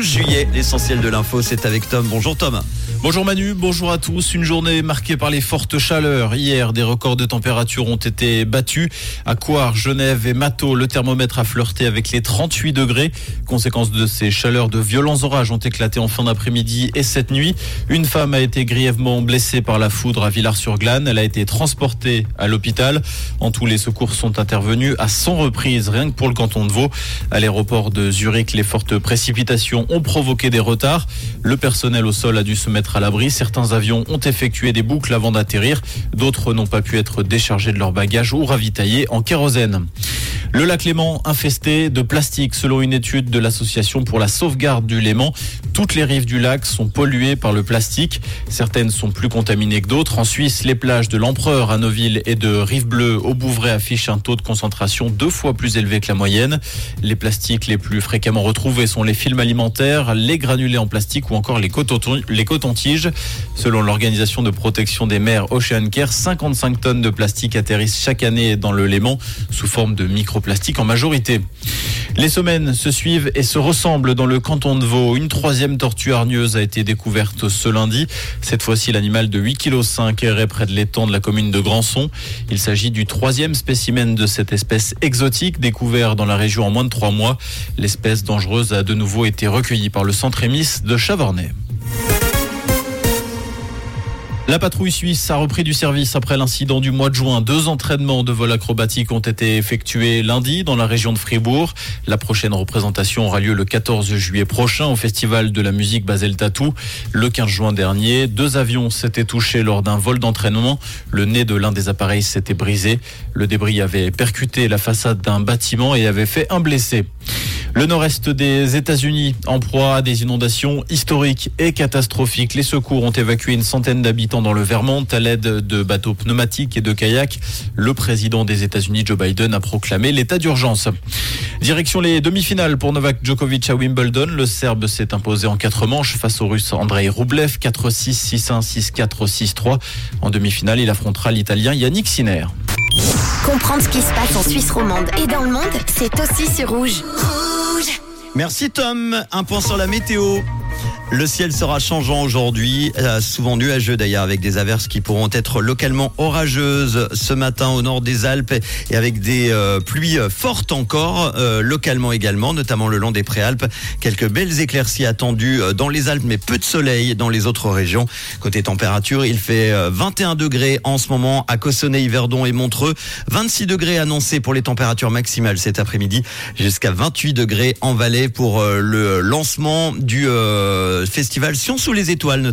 12 juillet. L'essentiel de l'info, c'est avec Tom. Bonjour Tom. Bonjour Manu, bonjour à tous. Une journée marquée par les fortes chaleurs. Hier, des records de température ont été battus. À Coire, Genève et Mato, le thermomètre a flirté avec les 38 degrés. Conséquence de ces chaleurs, de violents orages ont éclaté en fin d'après-midi et cette nuit. Une femme a été grièvement blessée par la foudre à Villars-sur-Glane. Elle a été transportée à l'hôpital. En tout, les secours sont intervenus à 100 reprises, rien que pour le canton de Vaud. À l'aéroport de Zurich, les fortes précipitations ont provoqué des retards. Le personnel au sol a dû se mettre à l'abri. Certains avions ont effectué des boucles avant d'atterrir. D'autres n'ont pas pu être déchargés de leurs bagages ou ravitaillés en kérosène. Le lac Léman infesté de plastique selon une étude de l'association pour la sauvegarde du Léman. Toutes les rives du lac sont polluées par le plastique. Certaines sont plus contaminées que d'autres. En Suisse, les plages de l'Empereur à Neuville et de Rive-Bleue au Bouvray affichent un taux de concentration deux fois plus élevé que la moyenne. Les plastiques les plus fréquemment retrouvés sont les films alimentaires, les granulés en plastique ou encore les cotons-tiges. Selon l'organisation de protection des mers Ocean Care, 55 tonnes de plastique atterrissent chaque année dans le Léman sous forme de micro plastique en majorité. Les semaines se suivent et se ressemblent dans le canton de Vaud. Une troisième tortue hargneuse a été découverte ce lundi. Cette fois-ci, l'animal de 8,5 kg errait près de l'étang de la commune de Grandson. Il s'agit du troisième spécimen de cette espèce exotique découvert dans la région en moins de trois mois. L'espèce dangereuse a de nouveau été recueillie par le centre émis de Chavornay. La patrouille suisse a repris du service après l'incident du mois de juin. Deux entraînements de vol acrobatique ont été effectués lundi dans la région de Fribourg. La prochaine représentation aura lieu le 14 juillet prochain au festival de la musique Basel Tatou. Le 15 juin dernier, deux avions s'étaient touchés lors d'un vol d'entraînement. Le nez de l'un des appareils s'était brisé. Le débris avait percuté la façade d'un bâtiment et avait fait un blessé. Le nord-est des États-Unis en proie à des inondations historiques et catastrophiques. Les secours ont évacué une centaine d'habitants dans le Vermont à l'aide de bateaux pneumatiques et de kayaks. Le président des États-Unis, Joe Biden, a proclamé l'état d'urgence. Direction les demi-finales pour Novak Djokovic à Wimbledon. Le Serbe s'est imposé en quatre manches face au Russe Andrei Rublev 4-6, 6-1, 6-4, 6-3. En demi-finale, il affrontera l'Italien Yannick Sinner. Comprendre ce qui se passe en Suisse romande et dans le monde, c'est aussi sur Rouge. Merci Tom. Un point sur la météo. Le ciel sera changeant aujourd'hui, euh, souvent nuageux d'ailleurs, avec des averses qui pourront être localement orageuses ce matin au nord des Alpes et avec des euh, pluies fortes encore, euh, localement également, notamment le long des Préalpes. Quelques belles éclaircies attendues dans les Alpes, mais peu de soleil dans les autres régions. Côté température, il fait 21 degrés en ce moment à Cossonay, Yverdon et Montreux, 26 degrés annoncés pour les températures maximales cet après-midi, jusqu'à 28 degrés en Valais pour le lancement du festival Sion sous les étoiles.